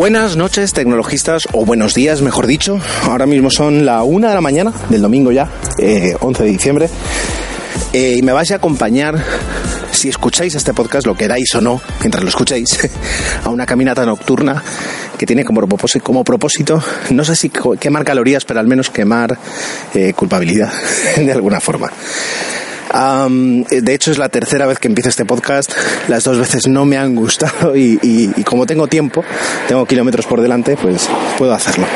Buenas noches, tecnologistas, o buenos días, mejor dicho. Ahora mismo son la una de la mañana del domingo ya, eh, 11 de diciembre. Eh, y me vais a acompañar, si escucháis este podcast, lo queráis o no, mientras lo escuchéis, a una caminata nocturna que tiene como propósito, como propósito no sé si quemar calorías, pero al menos quemar eh, culpabilidad, de alguna forma. De hecho, es la tercera vez que empiezo este podcast. Las dos veces no me han gustado y, como tengo tiempo, tengo kilómetros por delante, pues puedo hacerlo.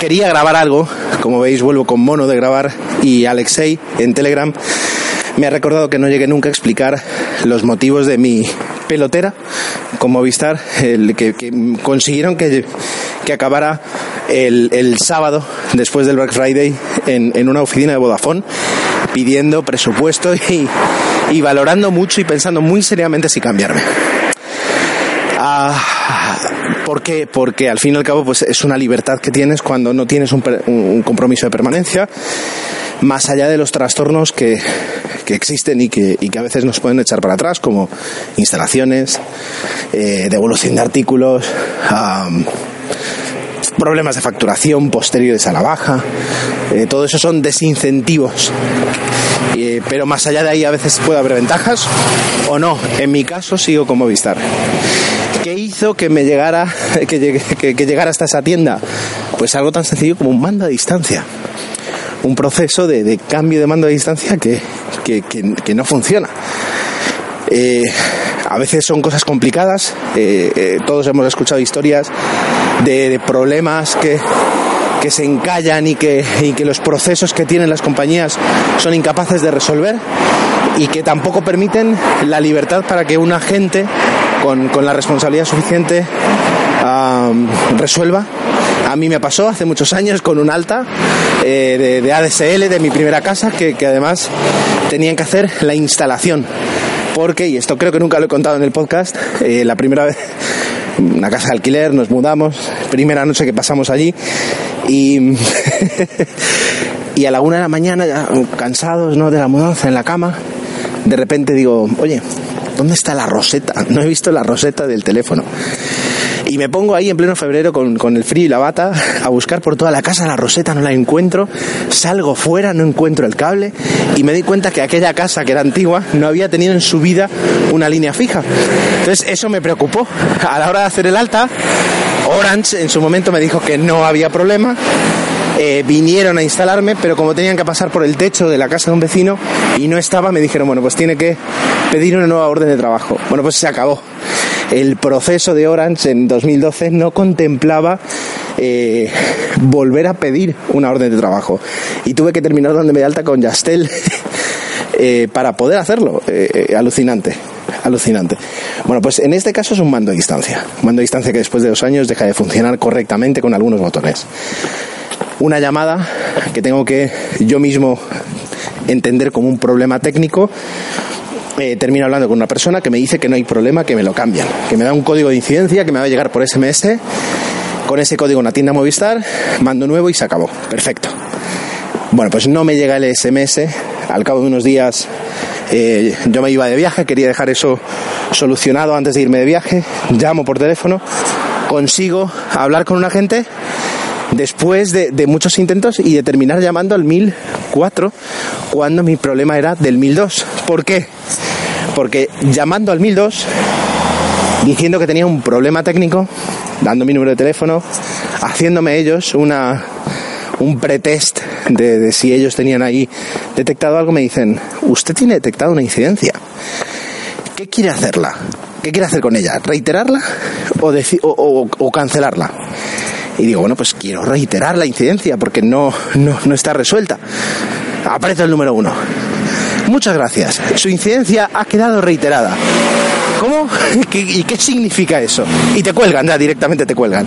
Quería grabar algo, como veis vuelvo con mono de grabar y Alexei en Telegram me ha recordado que no llegué nunca a explicar los motivos de mi pelotera con Movistar, el que, consiguieron que, que acabara el, sábado, después del Black Friday, en, en, una oficina de Vodafone, pidiendo presupuesto y, y, valorando mucho y pensando muy seriamente si cambiarme. Ah, ¿Por qué? Porque al fin y al cabo pues, es una libertad que tienes cuando no tienes un, un compromiso de permanencia más allá de los trastornos que, que existen y que, y que, a veces nos pueden echar para atrás, como instalaciones, eh, devolución de artículos, problemas de facturación posteriores a la baja, eh, todo eso son desincentivos. Eh, pero más allá de ahí a veces puede haber ventajas o no. En mi caso sigo con Movistar. ¿Qué hizo que me llegara, que, llegara hasta esa tienda? Pues algo tan sencillo como un mando a distancia un proceso de, cambio de mando a distancia que, no funciona. Eh, a veces son cosas complicadas, todos hemos escuchado historias de, problemas que, que se encallan y que, y que los procesos que tienen las compañías son incapaces de resolver y que tampoco permiten la libertad para que un agente con, con la responsabilidad suficiente resuelva a mí me pasó hace muchos años con un alta eh, de, de, ADSL de mi primera casa que, que además tenían que hacer la instalación. Porque, y esto creo que nunca lo he contado en el podcast, eh, la primera vez, una casa de alquiler, nos mudamos, primera noche que pasamos allí y, y a la una de la mañana, cansados ¿no? de la mudanza en la cama, de repente digo, oye, ¿dónde está la roseta? No he visto la roseta del teléfono. Y me pongo ahí en pleno febrero con, con, el frío y la bata a buscar por toda la casa la roseta, no la encuentro. Salgo fuera, no encuentro el cable y me doy cuenta que aquella casa que era antigua no había tenido en su vida una línea fija. Entonces eso me preocupó. A la hora de hacer el alta, Orange en su momento me dijo que no había problema. Eh, vinieron a instalarme, pero como tenían que pasar por el techo de la casa de un vecino y no estaba, me dijeron, bueno, pues tiene que pedir una nueva orden de trabajo. Bueno, pues se acabó el proceso de Orange en 2012 no contemplaba eh, volver a pedir una orden de trabajo y tuve que terminar dándome de alta con Yastel eh, para poder hacerlo. Eh, alucinante, alucinante. Bueno, pues en este caso es un mando a distancia, mando a distancia que después de dos años deja de funcionar correctamente con algunos botones. Una llamada que tengo que yo mismo entender como un problema técnico eh, termino hablando con una persona que me dice que no hay problema, que me lo cambian, que me da un código de incidencia que me va a llegar por SMS, con ese código una tienda Movistar, mando nuevo y se acabó. Perfecto. Bueno, pues no me llega el SMS, al cabo de unos días eh, yo me iba de viaje, quería dejar eso solucionado antes de irme de viaje, llamo por teléfono, consigo hablar con un agente después de, muchos intentos y de terminar llamando al 1004 cuando mi problema era del 1002. ¿Por qué? Porque llamando al 1002, diciendo que tenía un problema técnico, dando mi número de teléfono, haciéndome ellos una, un pretest de, si ellos tenían ahí detectado algo, me dicen, usted tiene detectado una incidencia. ¿Qué quiere hacerla? ¿Qué quiere hacer con ella? ¿Reiterarla o, o cancelarla? Y digo, bueno, pues quiero reiterar la incidencia porque no, no, no está resuelta. Aparece el número uno. Muchas gracias. Su incidencia ha quedado reiterada. ¿Cómo? ¿Y qué significa eso? Y te cuelgan, ya directamente te cuelgan.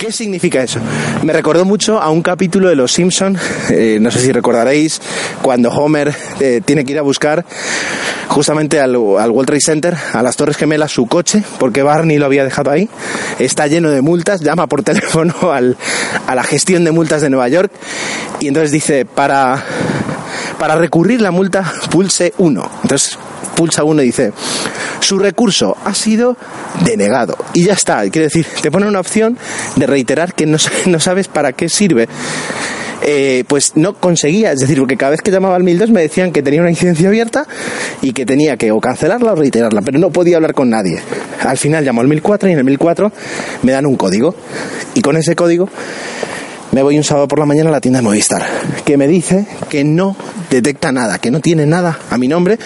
¿Qué significa eso? Me recordó mucho a un capítulo de Los Simpson, eh, no sé si recordaréis, cuando Homer eh, tiene que ir a buscar justamente al, al, World Trade Center, a las Torres Gemelas, su coche, porque Barney lo había dejado ahí. Está lleno de multas, llama por teléfono al, a la gestión de multas de Nueva York y entonces dice, para, para recurrir la multa, pulse 1. Entonces pulsa uno y dice, su recurso ha sido denegado. Y ya está. Quiere decir, te pone una opción de reiterar que no, no sabes para qué sirve. Eh, pues no conseguía, es decir, porque cada vez que llamaba al 1002 me decían que tenía una incidencia abierta y que tenía que o cancelarla o reiterarla, pero no podía hablar con nadie. Al final llamo al 1004 y en el 1004 me dan un código y con ese código me voy un sábado por la mañana a la tienda de Movistar, que me dice que no detecta nada, que no tiene nada a mi nombre.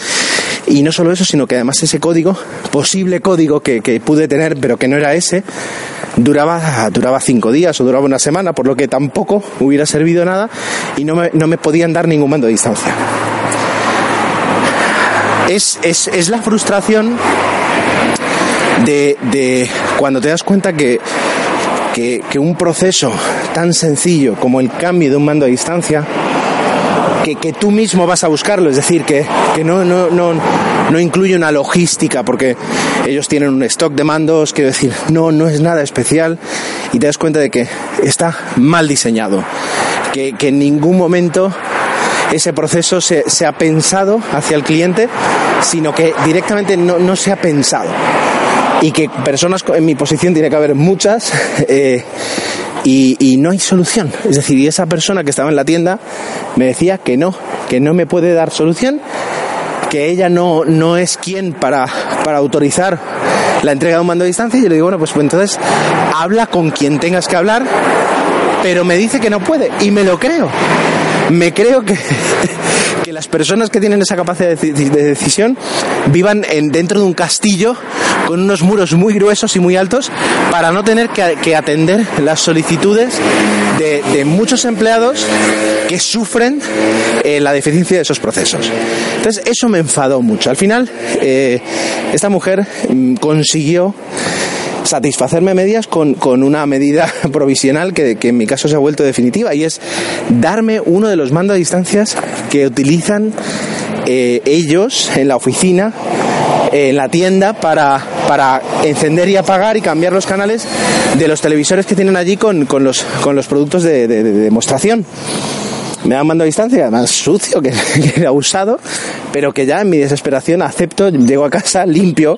Y no solo eso, sino que además ese código, posible código que, que pude tener, pero que no era ese, duraba, duraba cinco días o duraba una semana, por lo que tampoco hubiera servido nada y no me, no me podían dar ningún mando de distancia. Es, es, es la frustración de, de, cuando te das cuenta que, que, que un proceso tan sencillo como el cambio de un mando a distancia que, tú mismo vas a buscarlo, es decir, que, que no, no, no, no, incluye una logística, porque ellos tienen un stock de mandos, quiero decir, no, no es nada especial y te das cuenta de que está mal diseñado, que, que en ningún momento ese proceso se, se, ha pensado hacia el cliente, sino que directamente no, no se ha pensado. Y que personas en mi posición tiene que haber muchas. Eh, y, no hay solución. Es decir, y esa persona que estaba en la tienda me decía que no, que no me puede dar solución, que ella no, no es quien para, para autorizar la entrega de un mando a distancia. Y yo le digo, bueno, pues, pues entonces habla con quien tengas que hablar, pero me dice que no puede. Y me lo creo. Me creo que, que las personas que tienen esa capacidad de, de decisión vivan en, dentro de un castillo con unos muros muy gruesos y muy altos para no tener que, atender las solicitudes de, de, muchos empleados que sufren eh, la deficiencia de esos procesos. Entonces eso me enfadó mucho. Al final eh, esta mujer mm, consiguió satisfacerme medias con, con una medida provisional que, que, en mi caso se ha vuelto definitiva y es darme uno de los mandos a distancias que utilizan eh, ellos en la oficina en la tienda para, para encender y apagar y cambiar los canales de los televisores que tienen allí con, con, los, con los productos de demostración me dan mando a distancia, más sucio que, que era usado, pero que ya en mi desesperación acepto, llego a casa limpio,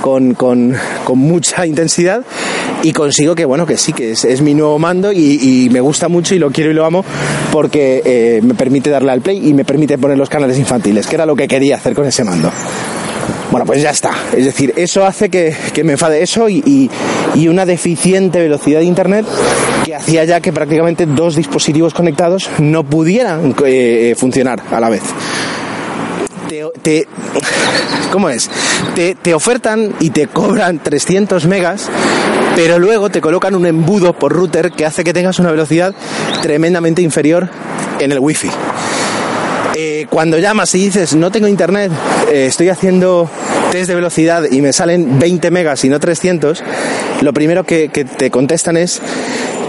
con, con, con mucha intensidad y consigo que, bueno, que sí, que es, mi nuevo mando y, y, me gusta mucho y lo quiero y lo amo porque eh, me permite darle al play y me permite poner los canales infantiles, que era lo que quería hacer con ese mando. Bueno, pues ya está. Es decir, eso hace que, que me enfade eso y, y, una deficiente velocidad de Internet que hacía ya que prácticamente dos dispositivos conectados no pudieran eh, funcionar a la vez. Te, ¿Cómo es? Te, te ofertan y te cobran 300 megas, pero luego te colocan un embudo por router que hace que tengas una velocidad tremendamente inferior en el wifi eh, cuando llamas y dices no tengo internet, eh, estoy haciendo test de velocidad y me salen 20 megas y no 300, lo primero que, que te contestan es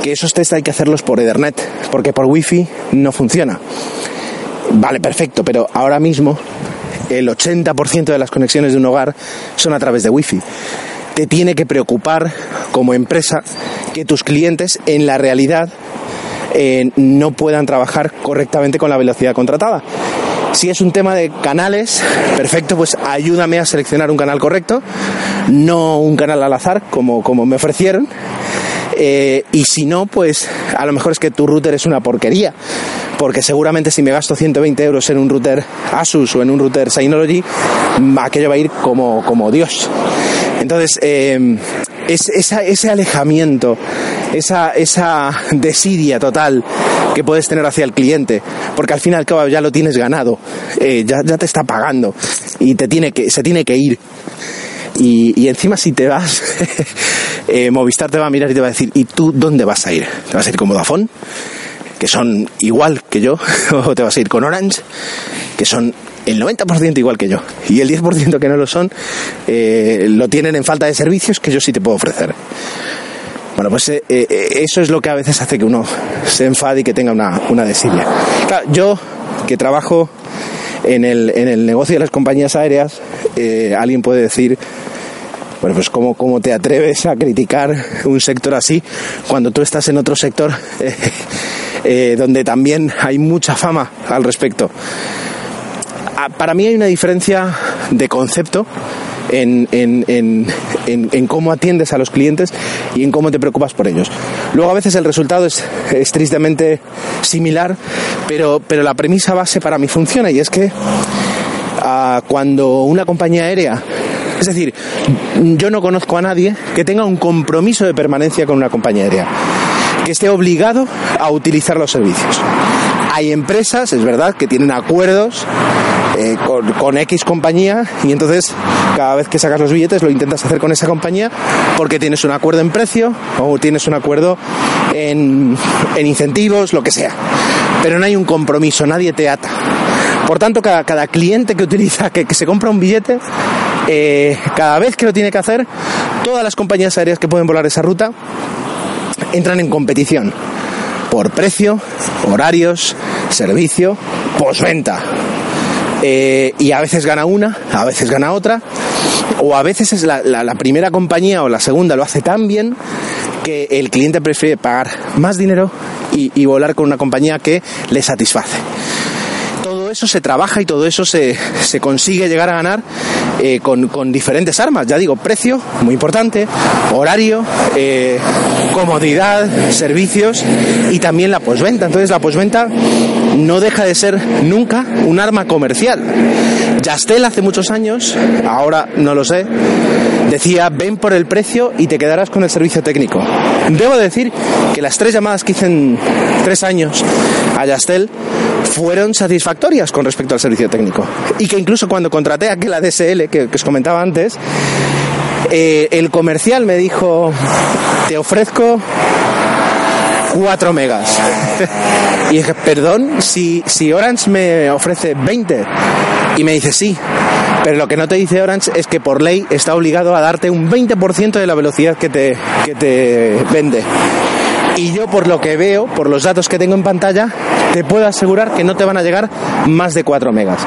que esos test hay que hacerlos por Ethernet, porque por wifi no funciona. Vale, perfecto, pero ahora mismo el 80% de las conexiones de un hogar son a través de wifi. Te tiene que preocupar como empresa que tus clientes en la realidad eh, no puedan trabajar correctamente con la velocidad contratada. Si es un tema de canales, perfecto, pues ayúdame a seleccionar un canal correcto, no un canal al azar como, como me ofrecieron. Eh, y si no, pues a lo mejor es que tu router es una porquería. Porque seguramente si me gasto 120 euros en un router Asus o en un router Synology, aquello va a ir como, como Dios. Entonces, eh, es, esa, ese alejamiento, esa, esa desidia total que puedes tener hacia el cliente, porque al fin y al cabo ya lo tienes ganado, eh, ya, ya te está pagando y te tiene que, se tiene que ir. Y, y encima si te vas, eh, Movistar te va a mirar y te va a decir, ¿y tú dónde vas a ir? ¿Te vas a ir con Vodafone? Que son igual que yo, o te vas a ir con Orange, que son el 90% igual que yo, y el 10% que no lo son, eh, lo tienen en falta de servicios que yo sí te puedo ofrecer. Bueno, pues eh, eh, eso es lo que a veces hace que uno se enfade y que tenga una, una desidia. Claro, yo que trabajo en el, en el negocio de las compañías aéreas, alguien puede decir, bueno, pues ¿cómo, ¿cómo, te atreves a criticar un sector así cuando tú estás en otro sector eh, eh, donde también hay mucha fama al respecto? Para mí hay una diferencia de concepto en, en, cómo atiendes a los clientes y en cómo te preocupas por ellos. Luego a veces el resultado es, es tristemente similar, pero, pero la premisa base para mí funciona y es que ah, cuando una compañía aérea es decir, yo no conozco a nadie que tenga un compromiso de permanencia con una compañía aérea, que esté obligado a utilizar los servicios. Hay empresas, es verdad, que tienen acuerdos eh, con, X compañía y entonces cada vez que sacas los billetes lo intentas hacer con esa compañía porque tienes un acuerdo en precio o tienes un acuerdo en, incentivos, lo que sea. Pero no hay un compromiso, nadie te ata. Por tanto, cada, cada cliente que utiliza, que, se compra un billete, eh, cada vez que lo tiene que hacer, todas las compañías aéreas que pueden volar esa ruta entran en competición por precio, horarios, servicio, posventa. Eh, y a veces gana una, a veces gana otra, o a veces es la, primera compañía o la segunda lo hace tan bien que el cliente prefiere pagar más dinero y volar con una compañía que le satisface eso se trabaja y todo eso se, consigue llegar a ganar eh, con, diferentes armas. Ya digo, precio, muy importante, horario, eh, comodidad, servicios y también la posventa. Entonces la posventa no deja de ser nunca un arma comercial. Yastel hace muchos años, ahora no lo sé, decía ven por el precio y te quedarás con el servicio técnico. Debo decir que las tres llamadas que hice en tres años a Yastel fueron satisfactorias con respecto al servicio técnico. Y que incluso cuando contraté aquella DSL que, que os comentaba antes, eh, el comercial me dijo, te ofrezco 4 megas. y dije, perdón, si, si Orange me ofrece 20 y me dice sí, pero lo que no te dice Orange es que por ley está obligado a darte un 20% de la velocidad que te, que te vende. Y yo por lo que veo, por los datos que tengo en pantalla, te puedo asegurar que no te van a llegar más de 4 megas.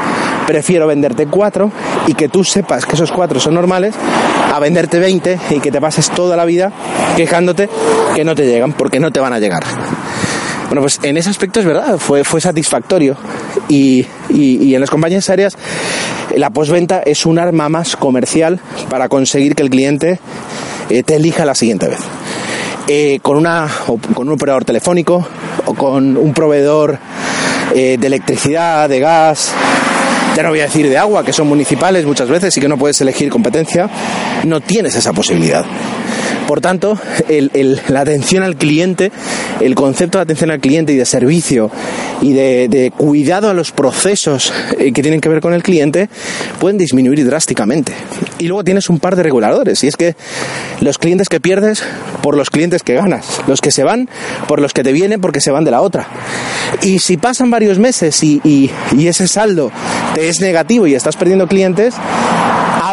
Prefiero venderte 4 y que tú sepas que esos 4 son normales a venderte 20 y que te pases toda la vida quejándote que no te llegan porque no te van a llegar. Bueno, pues en ese aspecto es verdad, fue, satisfactorio. Y, en las compañías aéreas la posventa es un arma más comercial para conseguir que el cliente eh, te elija la siguiente vez. Eh, con, una, con un operador telefónico o con un proveedor eh, de electricidad, de gas, ya no voy a decir de agua, que son municipales muchas veces y que no puedes elegir competencia, no tienes esa posibilidad. Por tanto, la atención al cliente, el concepto de atención al cliente y de servicio y de, cuidado a los procesos eh, que tienen que ver con el cliente pueden disminuir drásticamente. Y luego tienes un par de reguladores, y es que los clientes que pierdes por los clientes que ganas, los que se van por los que te vienen porque se van de la otra. Y si pasan varios meses y ese saldo te es negativo y estás perdiendo clientes,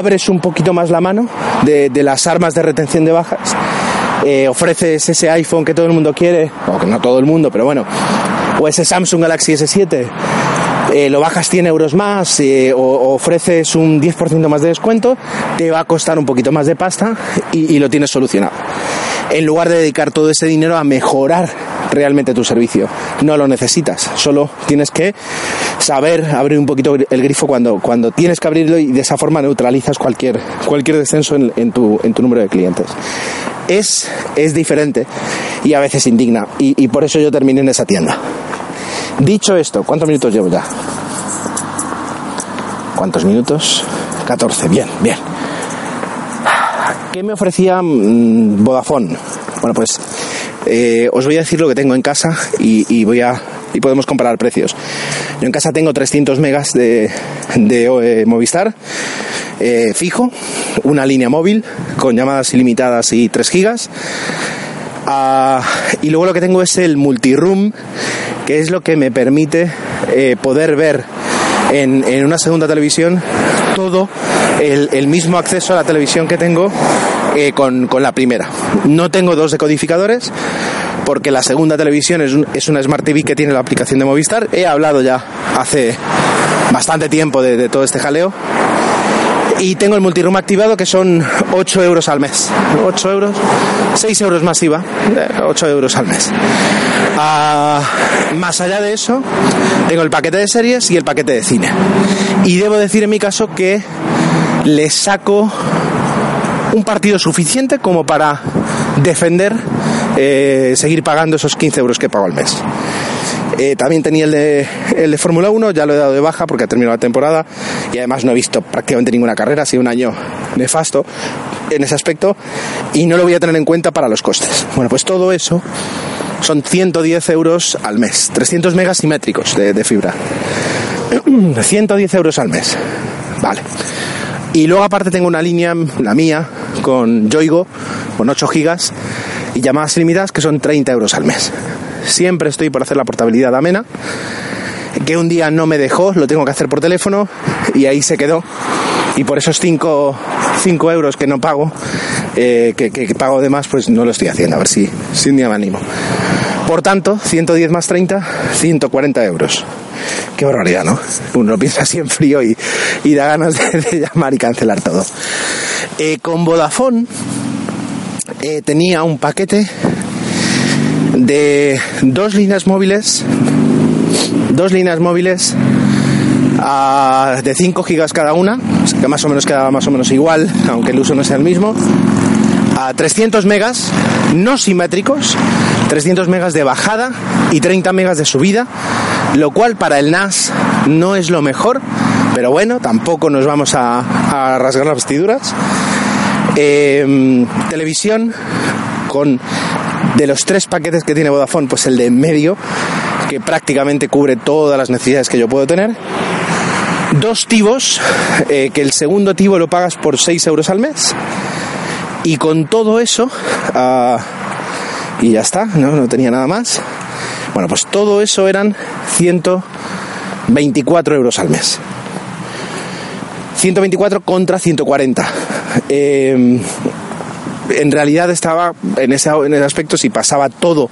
abres un poquito más la mano de, las armas de retención de bajas, eh, ofreces ese iPhone que todo el mundo quiere, o no todo el mundo, pero bueno, o ese Samsung Galaxy S7, eh, lo bajas 100 euros más eh, o, ofreces un 10% más de descuento, te va a costar un poquito más de pasta y lo tienes solucionado. En lugar de dedicar todo ese dinero a mejorar realmente tu servicio. No lo necesitas, solo tienes que saber abrir un poquito el grifo cuando, cuando tienes que abrirlo y de esa forma neutralizas cualquier, cualquier descenso en, tu, en tu número de clientes. Es, es diferente y a veces indigna y, y por eso yo terminé en esa tienda. Dicho esto, ¿cuántos minutos llevo ya? ¿Cuántos minutos? 14, bien, bien. ¿Qué me ofrecía mm, Vodafone? Bueno, pues eh, os voy a decir lo que tengo en casa y, voy a y podemos comparar precios. Yo en casa tengo 300 megas de, eh, Movistar eh, fijo, una línea móvil con llamadas ilimitadas y 3 gigas. Ah, y luego lo que tengo es el multiroom, que es lo que me permite poder ver en, una segunda televisión todo el, mismo acceso a la televisión que tengo eh, con, con, la primera. No tengo dos decodificadores porque la segunda televisión es, es, una Smart TV que tiene la aplicación de Movistar. He hablado ya hace bastante tiempo de, todo este jaleo y tengo el multiroom activado que son 8 euros al mes. 8 euros, 6 euros más IVA, 8 euros al mes. Ah, más allá de eso, tengo el paquete de series y el paquete de cine. Y debo decir en mi caso que le saco un partido suficiente como para defender eh, seguir pagando esos 15 euros que pago al mes. Eh, también tenía el de, el de Fórmula 1, ya lo he dado de baja porque ha terminado la temporada y además no he visto prácticamente ninguna carrera, ha sido un año nefasto en ese aspecto y no lo voy a tener en cuenta para los costes. Bueno, pues todo eso son 110 euros al mes, 300 megas simétricos de, de fibra. 110 euros al mes. Vale. Y luego aparte tengo una línea, la mía, con Yoigo, con 8 gigas y llamadas ilimitadas que son 30 euros al mes. Siempre estoy por hacer la portabilidad amena, que un día no me dejó, lo tengo que hacer por teléfono y ahí se quedó. Y por esos 5, euros que no pago, eh, que, pago de más, pues no lo estoy haciendo. A ver si, si un día me animo. Por tanto, 110 más 30, 140 euros. Qué barbaridad, ¿no? Uno piensa así en frío y, da ganas de, llamar y cancelar todo. Eh, con Vodafone eh, tenía un paquete de dos líneas móviles, dos líneas móviles uh, de 5 gigas cada una, que más o menos quedaba más o menos igual, aunque el uso no sea el mismo, a 300 megas no simétricos, 300 megas de bajada y 30 megas de subida, lo cual para el NAS no es lo mejor, pero bueno, tampoco nos vamos a, rasgar las vestiduras. Eh, televisión con de los tres paquetes que tiene Vodafone, pues el de en medio, que prácticamente cubre todas las necesidades que yo puedo tener. Dos tibos, eh, que el segundo tibo lo pagas por 6 euros al mes. Y con todo eso, uh, y ya está, ¿no? no tenía nada más. Bueno, pues todo eso eran 124 euros al mes. 124 contra 140. Eh, en realidad estaba en ese, en ese aspecto, si pasaba todo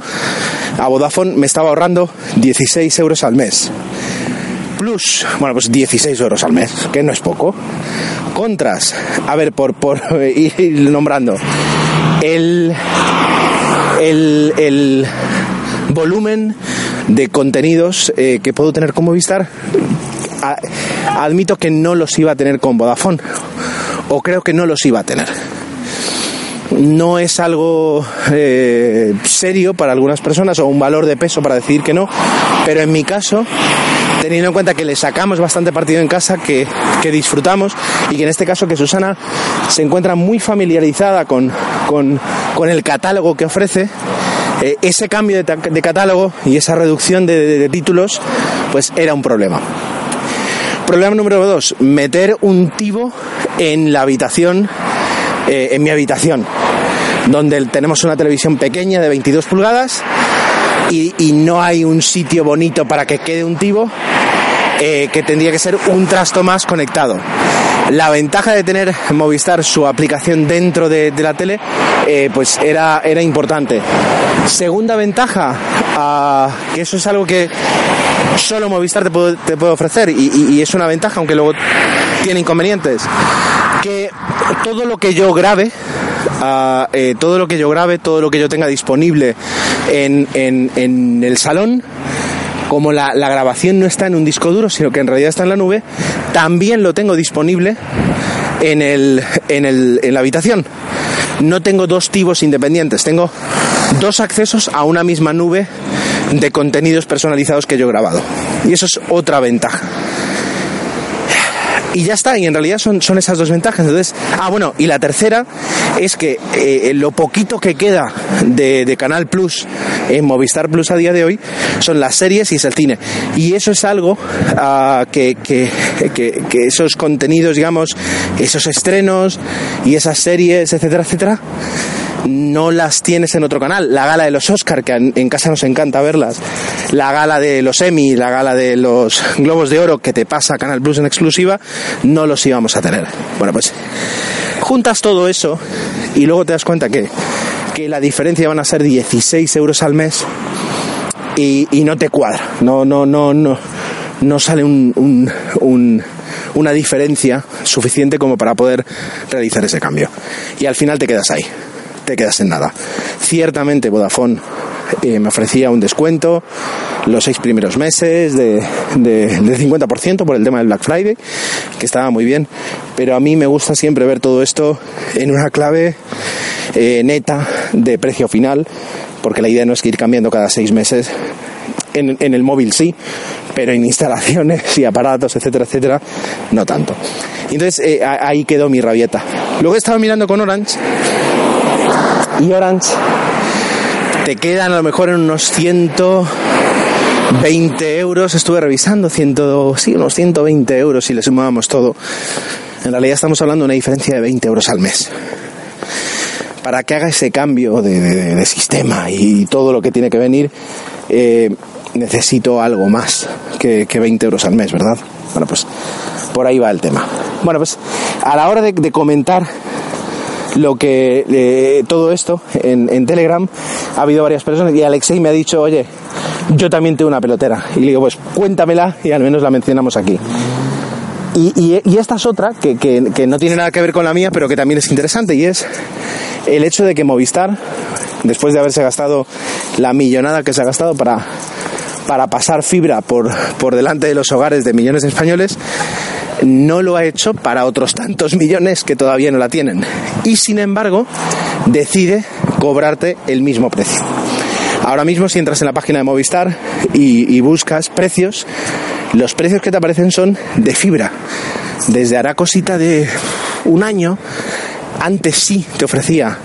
a Vodafone, me estaba ahorrando 16 euros al mes. Plus, bueno, pues 16 euros al mes, que no es poco. Contras, a ver, por, por ir nombrando, el, el, el volumen de contenidos eh, que puedo tener con Movistar, admito que no los iba a tener con Vodafone, o creo que no los iba a tener. No es algo eh, serio para algunas personas o un valor de peso para decir que no, pero en mi caso, teniendo en cuenta que le sacamos bastante partido en casa, que, que disfrutamos y que en este caso que Susana se encuentra muy familiarizada con, con, con el catálogo que ofrece, eh, ese cambio de, de, catálogo y esa reducción de, títulos, pues era un problema. Problema número dos, meter un tibo en la habitación eh, en mi habitación, donde tenemos una televisión pequeña de 22 pulgadas y, y no hay un sitio bonito para que quede un tibo, eh, que tendría que ser un trasto más conectado. La ventaja de tener Movistar su aplicación dentro de, la tele, eh, pues era, era importante. Segunda ventaja, uh, que eso es algo que solo Movistar te puede, te puede ofrecer y, es una ventaja, aunque luego tiene inconvenientes que todo lo que yo grabe, uh, eh, todo lo que yo grabe, todo lo que yo tenga disponible en, en, en el salón, como la, la, grabación no está en un disco duro, sino que en realidad está en la nube, también lo tengo disponible en, el, en, el, en la habitación. No tengo dos tibos independientes, tengo dos accesos a una misma nube de contenidos personalizados que yo he grabado. Y eso es otra ventaja y ya está, y en realidad son, son esas dos ventajas. Entonces, ah, bueno, y la tercera es que eh, lo poquito que queda de, Canal Plus en Movistar Plus a día de hoy son las series y es el cine. Y eso es algo uh, que, esos contenidos, digamos, esos estrenos y esas series, etcétera, etcétera, no las tienes en otro canal. La gala de los Oscar, que en casa nos encanta verlas, la gala de los Emmy, la gala de los Globos de Oro que te pasa Canal Plus en exclusiva, no los íbamos a tener. Bueno, pues juntas todo eso y luego te das cuenta que, que la diferencia van a ser 16 euros al mes y, y no te cuadra. No, no, no, no, no sale un, un, un una diferencia suficiente como para poder realizar ese cambio. Y al final te quedas ahí te quedas en nada. Ciertamente Vodafone eh, me ofrecía un descuento los seis primeros meses de, de, 50% por el tema del Black Friday, que estaba muy bien. Pero a mí me gusta siempre ver todo esto en una clave eh, neta de precio final, porque la idea no es que ir cambiando cada seis meses. En, el móvil sí, pero en instalaciones y aparatos, etcétera, etcétera, no tanto. Entonces eh, ahí quedó mi rabieta. Luego he estado mirando con Orange y Orange te quedan a lo mejor en unos 120 euros. Estuve revisando, ciento, sí, unos 120 euros si le sumábamos todo. En realidad estamos hablando de una diferencia de 20 euros al mes. Para que haga ese cambio de, sistema y todo lo que tiene que venir, eh, necesito algo más que, 20 euros al mes, ¿verdad? Bueno, pues por ahí va el tema. Bueno, pues a la hora de comentar lo que eh, todo esto en, Telegram ha habido varias personas y Alexei me ha dicho, oye, yo también tengo una pelotera. Y le digo, pues cuéntamela y al menos la mencionamos aquí. Y, esta es otra que, que, no tiene nada que ver con la mía, pero que también es interesante y es el hecho de que Movistar, después de haberse gastado la millonada que se ha gastado para, para pasar fibra por, por delante de los hogares de millones de españoles, no lo ha hecho para otros tantos millones que todavía no la tienen. Y sin embargo, decide cobrarte el mismo precio. Ahora mismo si entras en la página de Movistar y, buscas precios, los precios que te aparecen son de fibra. Desde hará cosita de un año, antes sí te ofrecía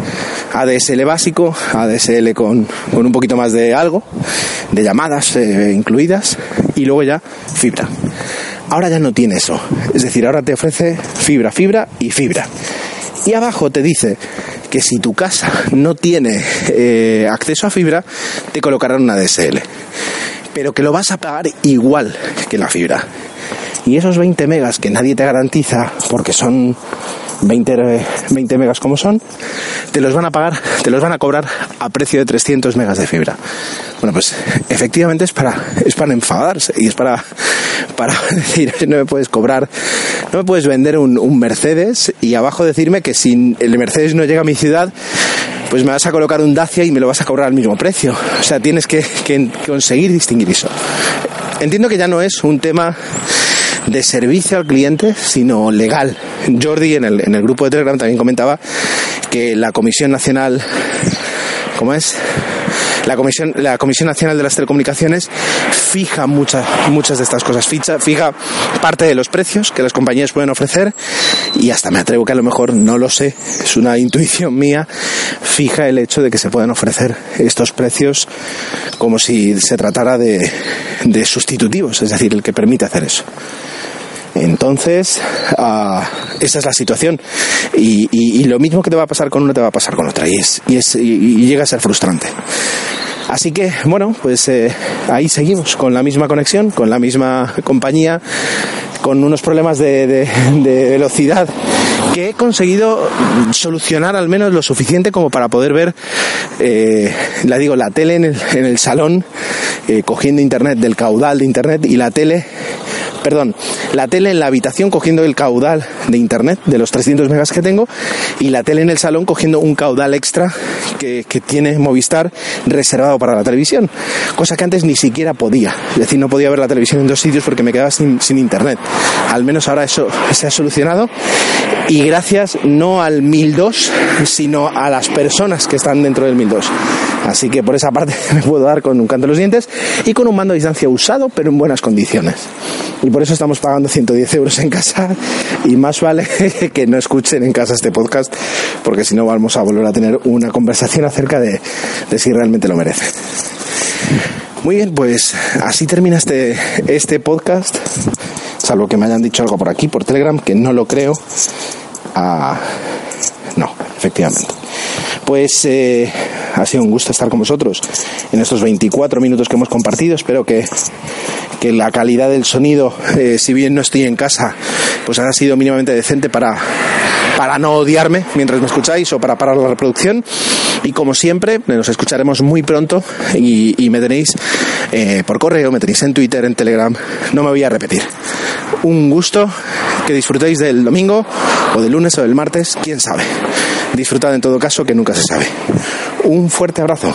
ADSL básico, ADSL con, con un poquito más de algo, de llamadas eh, incluidas, y luego ya fibra. Ahora ya no tiene eso. Es decir, ahora te ofrece fibra, fibra y fibra. Y abajo te dice que si tu casa no tiene eh, acceso a fibra, te colocarán una DSL. Pero que lo vas a pagar igual que la fibra. Y esos 20 megas que nadie te garantiza porque son 20, 20 megas como son, te los van a pagar, te los van a cobrar a precio de 300 megas de fibra. Bueno, pues efectivamente es para, es para enfadarse y es para, para decir, no me puedes cobrar, no me puedes vender un, un Mercedes y abajo decirme que si el Mercedes no llega a mi ciudad, pues me vas a colocar un Dacia y me lo vas a cobrar al mismo precio. O sea, tienes que, que conseguir distinguir eso. Entiendo que ya no es un tema de servicio al cliente, sino legal. Jordi en el, en el grupo de Telegram también comentaba que la Comisión Nacional, ¿cómo es? La Comisión, la Comisión Nacional de las Telecomunicaciones fija muchas, muchas de estas cosas, fija, fija parte de los precios que las compañías pueden ofrecer y hasta me atrevo que a lo mejor no lo sé, es una intuición mía, fija el hecho de que se puedan ofrecer estos precios como si se tratara de, de sustitutivos, es decir, el que permite hacer eso. Entonces, ah, esa es la situación. Y, lo mismo que te va a pasar con una te va a pasar con otra. Y, es, y, es, y llega a ser frustrante. Así que, bueno, pues eh, ahí seguimos con la misma conexión, con la misma compañía, con unos problemas de, velocidad que he conseguido solucionar al menos lo suficiente como para poder ver, eh, la digo, la tele en el, salón, eh, cogiendo internet del caudal de internet y la tele perdón, la tele en la habitación cogiendo el caudal de internet de los 300 megas que tengo y la tele en el salón cogiendo un caudal extra que, tiene Movistar reservado para la televisión, cosa que antes ni siquiera podía. Es decir, no podía ver la televisión en dos sitios porque me quedaba sin, sin internet. Al menos ahora eso se ha solucionado y gracias no al 1002, sino a las personas que están dentro del 1002. Así que por esa parte me puedo dar con un canto de los dientes y con un mando a distancia usado, pero en buenas condiciones. Y por eso estamos pagando 110 euros en casa y más vale que no escuchen en casa este podcast, porque si no vamos a volver a tener una conversación acerca de, si realmente lo merece. Muy bien, pues así termina este, este podcast, salvo que me hayan dicho algo por aquí, por Telegram, que no lo creo. Ah, no, efectivamente. Pues eh, ha sido un gusto estar con vosotros en estos 24 minutos que hemos compartido. Espero que, que la calidad del sonido, eh, si bien no estoy en casa, pues ha sido mínimamente decente para, para no odiarme mientras me escucháis o para parar la reproducción. Y como siempre, nos escucharemos muy pronto y, me tenéis eh, por correo, me tenéis en Twitter, en Telegram. No me voy a repetir. Un gusto, que disfrutéis del domingo o del lunes o del martes, quién sabe. Disfrutad en todo caso, que nunca se sabe. Un fuerte abrazo.